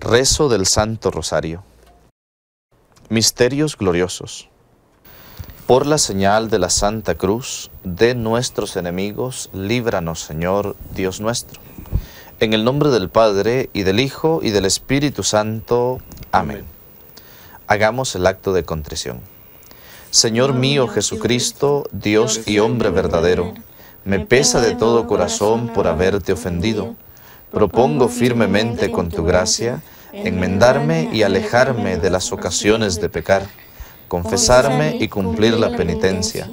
Rezo del Santo Rosario. Misterios gloriosos. Por la señal de la Santa Cruz de nuestros enemigos, líbranos, Señor, Dios nuestro. En el nombre del Padre, y del Hijo, y del Espíritu Santo. Amén. Hagamos el acto de contrición. Señor mío Jesucristo, Dios y hombre verdadero, me pesa de todo corazón por haberte ofendido propongo firmemente con tu gracia enmendarme y alejarme de las ocasiones de pecar, confesarme y cumplir la penitencia.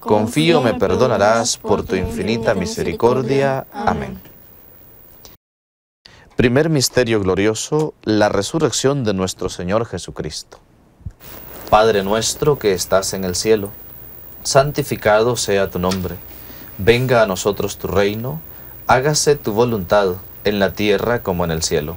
Confío me perdonarás por tu infinita misericordia. Amén. Primer misterio glorioso, la resurrección de nuestro Señor Jesucristo. Padre nuestro que estás en el cielo, santificado sea tu nombre. Venga a nosotros tu reino, hágase tu voluntad en la tierra como en el cielo.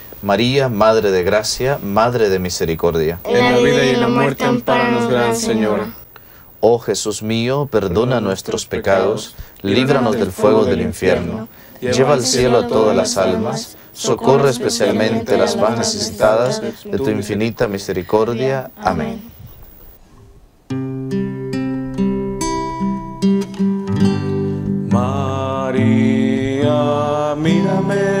María, Madre de Gracia, Madre de Misericordia. En la vida y en la muerte, amparanos, Gran Señora. Oh Jesús mío, perdona nuestros pecados, líbranos del fuego del infierno, lleva al cielo a todas las almas, socorre especialmente las más necesitadas de tu infinita misericordia. Amén. María, mírame,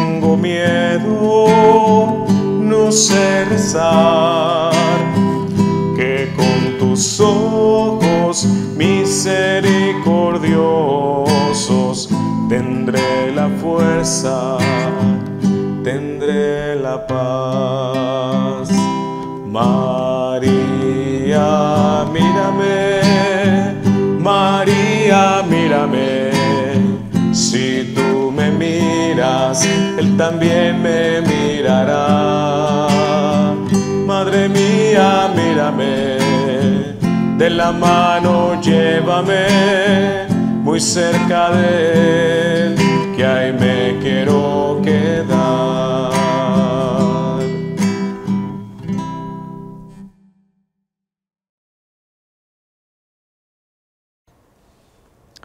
miedo, no sé que con tus ojos misericordiosos tendré la fuerza, tendré la paz. También me mirará. Madre mía, mírame, de la mano llévame muy cerca de Él, que ahí me quiero quedar.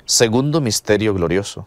Segundo misterio glorioso,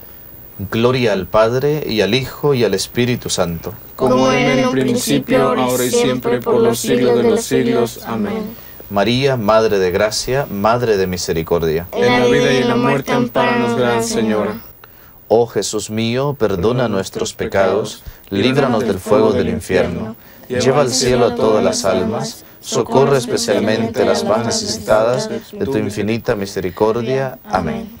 Gloria al Padre, y al Hijo, y al Espíritu Santo. Como en el principio, ahora y siempre, por los siglos de los siglos. Amén. María, Madre de Gracia, Madre de Misericordia. En la vida y en la muerte, amparanos, Gran Señora. Oh Jesús mío, perdona nuestros pecados, líbranos del fuego del infierno, lleva al cielo a todas las almas, socorre especialmente a las más necesitadas de tu infinita misericordia. Amén.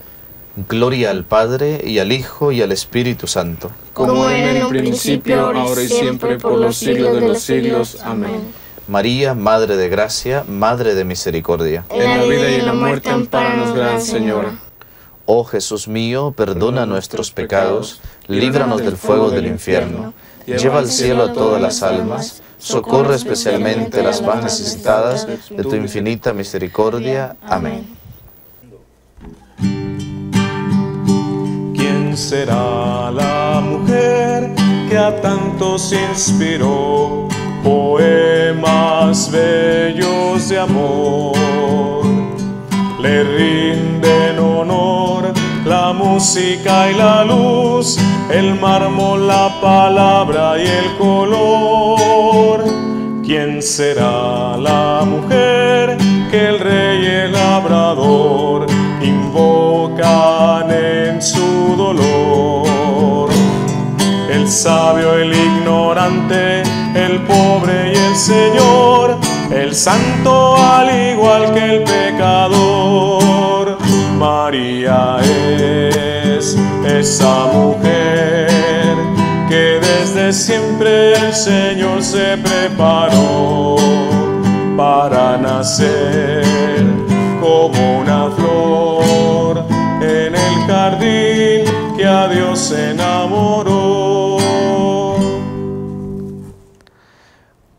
Gloria al Padre, y al Hijo, y al Espíritu Santo. Como en el principio, ahora y siempre, por los siglos de los siglos. Amén. María, Madre de Gracia, Madre de Misericordia. En la vida y en la muerte, amparanos, Gran Señora. Oh Jesús mío, perdona nuestros pecados, líbranos del fuego del infierno, lleva al cielo a todas las almas, socorre especialmente las más necesitadas de tu infinita misericordia. Amén. ¿Quién será la mujer que a tantos inspiró poemas bellos de amor? Le rinden honor la música y la luz, el mármol, la palabra y el color. ¿Quién será la mujer que el rey el labrador El sabio, el ignorante, el pobre y el Señor, el santo al igual que el pecador. María es esa mujer que desde siempre el Señor se preparó para nacer como una flor en el jardín que a Dios enamoró.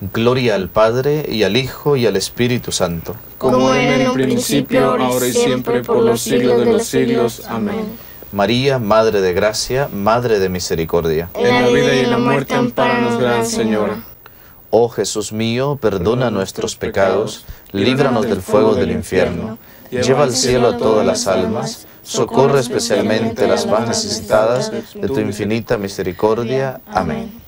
Gloria al Padre, y al Hijo, y al Espíritu Santo. Como era en el principio, ahora y siempre, por los siglos de los siglos. Amén. María, Madre de Gracia, Madre de Misericordia. En la vida y en la muerte, amparanos, Gran Señora. Oh Jesús mío, perdona nuestros pecados, líbranos del fuego del infierno, lleva al cielo a todas las almas, socorre especialmente a las más necesitadas de tu infinita misericordia. Amén.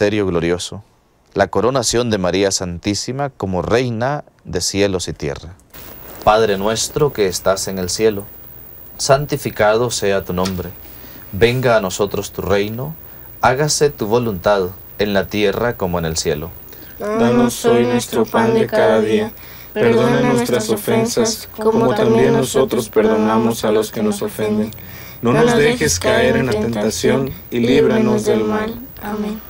Misterio glorioso. La coronación de María Santísima como Reina de cielos y tierra. Padre nuestro que estás en el cielo, santificado sea tu nombre. Venga a nosotros tu reino, hágase tu voluntad en la tierra como en el cielo. Danos hoy nuestro pan de cada día. Perdona nuestras ofensas, como también nosotros perdonamos a los que nos ofenden. No nos dejes caer en la tentación y líbranos del mal. Amén.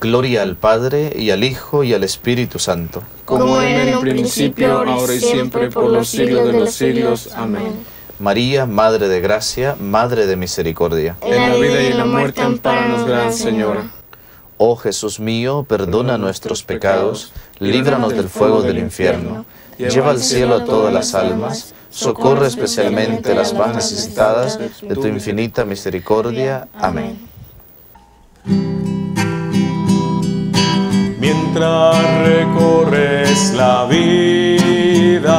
Gloria al Padre, y al Hijo, y al Espíritu Santo. Como era en un principio, ahora y siempre, por los siglos de los siglos. Amén. María, Madre de Gracia, Madre de Misericordia. En la vida y en la muerte, amparanos, Gran Señora. Oh Jesús mío, perdona nuestros pecados, líbranos del fuego del infierno, lleva al cielo a todas las almas, socorre especialmente a las más necesitadas de tu infinita misericordia. Amén. Recorres la vida,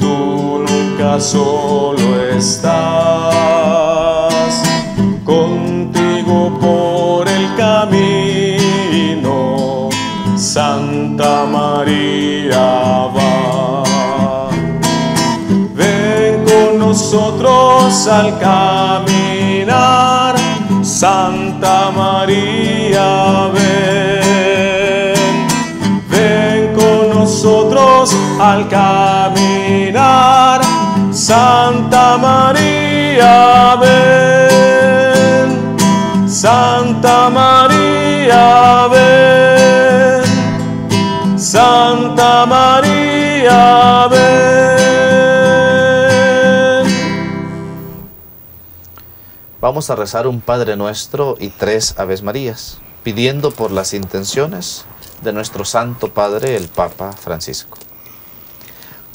tú nunca solo estás. Contigo por el camino, Santa María va. Ven con nosotros al caminar, Santa María. Al caminar, Santa María, ven. Santa María, ven. Santa María, ven. Vamos a rezar un Padre Nuestro y tres Aves Marías, pidiendo por las intenciones de nuestro Santo Padre el Papa Francisco.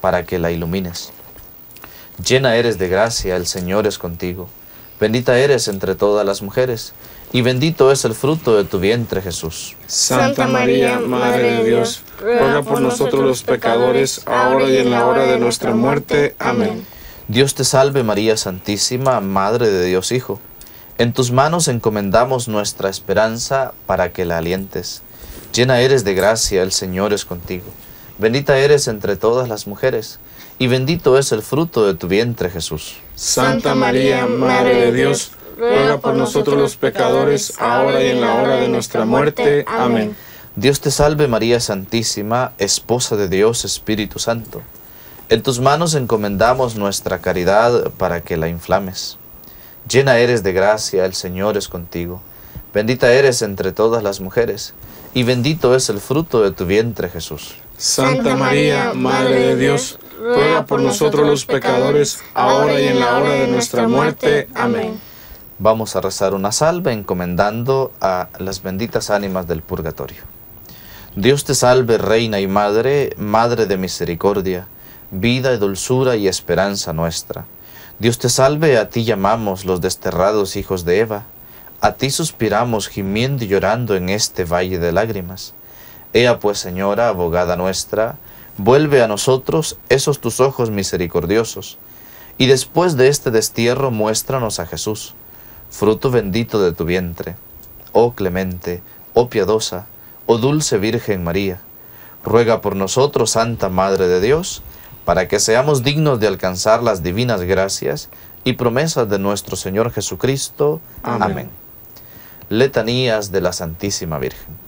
para que la ilumines. Llena eres de gracia, el Señor es contigo. Bendita eres entre todas las mujeres, y bendito es el fruto de tu vientre Jesús. Santa María, Madre de Dios, ruega por nosotros los pecadores, ahora y en la hora de nuestra muerte. Amén. Dios te salve María Santísima, Madre de Dios Hijo. En tus manos encomendamos nuestra esperanza para que la alientes. Llena eres de gracia, el Señor es contigo. Bendita eres entre todas las mujeres, y bendito es el fruto de tu vientre Jesús. Santa María, Madre de Dios, ruega por nosotros los pecadores, ahora y en la hora de nuestra muerte. Amén. Dios te salve María Santísima, Esposa de Dios Espíritu Santo. En tus manos encomendamos nuestra caridad para que la inflames. Llena eres de gracia, el Señor es contigo. Bendita eres entre todas las mujeres, y bendito es el fruto de tu vientre Jesús. Santa María, Madre de Dios, ruega por nosotros los pecadores, ahora y en la hora de nuestra muerte. Amén. Vamos a rezar una salve encomendando a las benditas ánimas del purgatorio. Dios te salve, Reina y Madre, Madre de misericordia, vida y dulzura y esperanza nuestra. Dios te salve, a ti llamamos los desterrados hijos de Eva, a ti suspiramos gimiendo y llorando en este valle de lágrimas. Ea pues, Señora, abogada nuestra, vuelve a nosotros esos tus ojos misericordiosos, y después de este destierro muéstranos a Jesús, fruto bendito de tu vientre. Oh clemente, oh piadosa, oh dulce Virgen María, ruega por nosotros, Santa Madre de Dios, para que seamos dignos de alcanzar las divinas gracias y promesas de nuestro Señor Jesucristo. Amén. Amén. Letanías de la Santísima Virgen.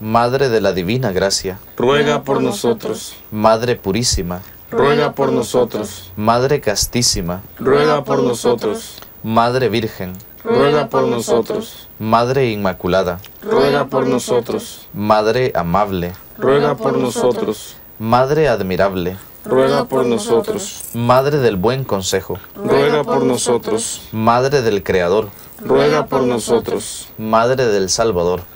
Madre de la Divina Gracia, Ruega por nosotros. Madre Purísima, Ruega por nosotros. Madre Castísima, Ruega por nosotros. Madre Virgen, Ruega por nosotros. Madre Inmaculada, Ruega por nosotros. Madre Amable, Ruega por nosotros. Madre Admirable, ruega por nosotros. Madre del buen consejo, Ruega por nosotros. Madre del Creador, Ruega por nosotros. Madre del Salvador,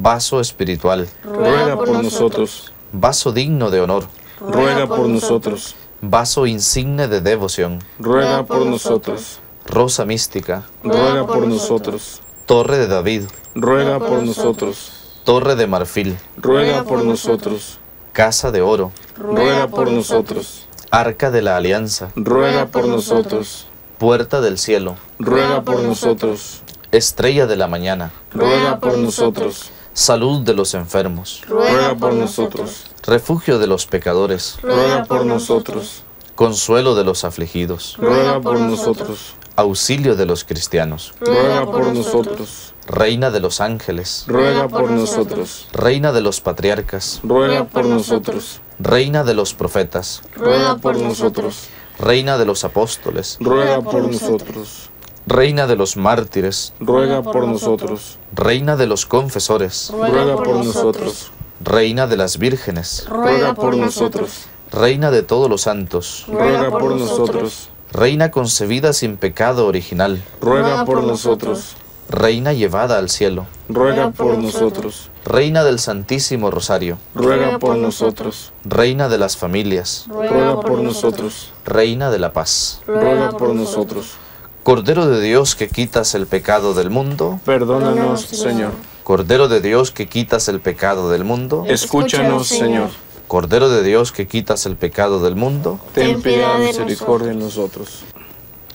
Vaso espiritual, Ruega por nosotros. vaso digno de honor, Ruega por nosotros. vaso insigne de devoción, Ruega por nosotros. rosa mística, Ruega por nosotros. torre de David, Ruega por nosotros. torre de marfil, Ruega por nosotros. casa de oro, Ruega por nosotros. arca de la alianza, Ruega por nosotros. puerta del cielo, Ruega por nosotros. estrella de la mañana, Ruega por nosotros. Salud de los enfermos, Ruega por nosotros. refugio de los pecadores, Ruega por nosotros. consuelo de los afligidos, Ruega por nosotros. auxilio de los cristianos, Ruega por nosotros. reina de los ángeles, Ruega por nosotros. reina de los patriarcas, Ruega por nosotros. reina de los profetas, Ruega por nosotros. reina de los apóstoles, Ruega por nosotros. Reina de los mártires, Ruega por nosotros. reina de los confesores, Ruega por nosotros. reina de las vírgenes, Ruega por nosotros. reina de todos los santos, Ruega por nosotros. reina concebida sin pecado original, Ruega por nosotros. reina llevada al cielo, Ruega por nosotros. reina del Santísimo Rosario, Ruega por nosotros. reina de las familias, Ruega por nosotros. reina de la paz. Ruega por nosotros. Cordero de Dios que quitas el pecado del mundo, Perdónanos, Señor. Cordero de Dios que quitas el pecado del mundo, Escúchanos, Señor. Cordero de Dios que quitas el pecado del mundo, Ten piedad y misericordia de nosotros.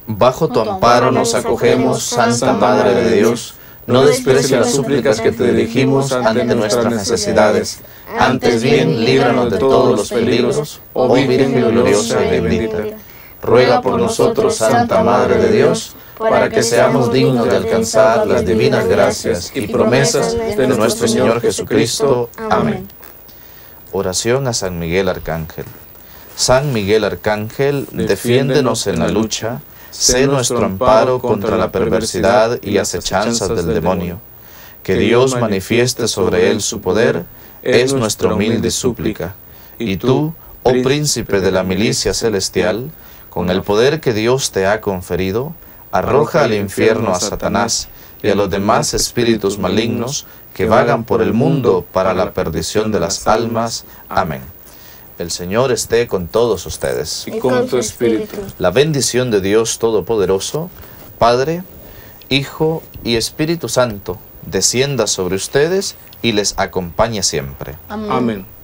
bajo tu amparo nos acogemos, Santa Madre de Dios. No desprecies las súplicas que te dirigimos ante nuestras necesidades. Antes bien, líbranos de todos los peligros, oh Virgen gloriosa y bendita. Ruega por nosotros, Santa Madre de Dios, para que seamos dignos de alcanzar las divinas gracias y promesas de nuestro Señor Jesucristo. Amén. Oración a San Miguel Arcángel. San Miguel Arcángel, defiéndenos en la lucha, sé nuestro amparo contra la perversidad y acechanzas del demonio. Que Dios manifieste sobre él su poder, es nuestra humilde súplica. Y tú, oh príncipe de la milicia celestial, con el poder que Dios te ha conferido, arroja al infierno a Satanás y a los demás espíritus malignos que vagan por el mundo para la perdición de las almas. Amén. El Señor esté con todos ustedes. Y con tu espíritu. La bendición de Dios Todopoderoso, Padre, Hijo y Espíritu Santo, descienda sobre ustedes y les acompañe siempre. Amén. El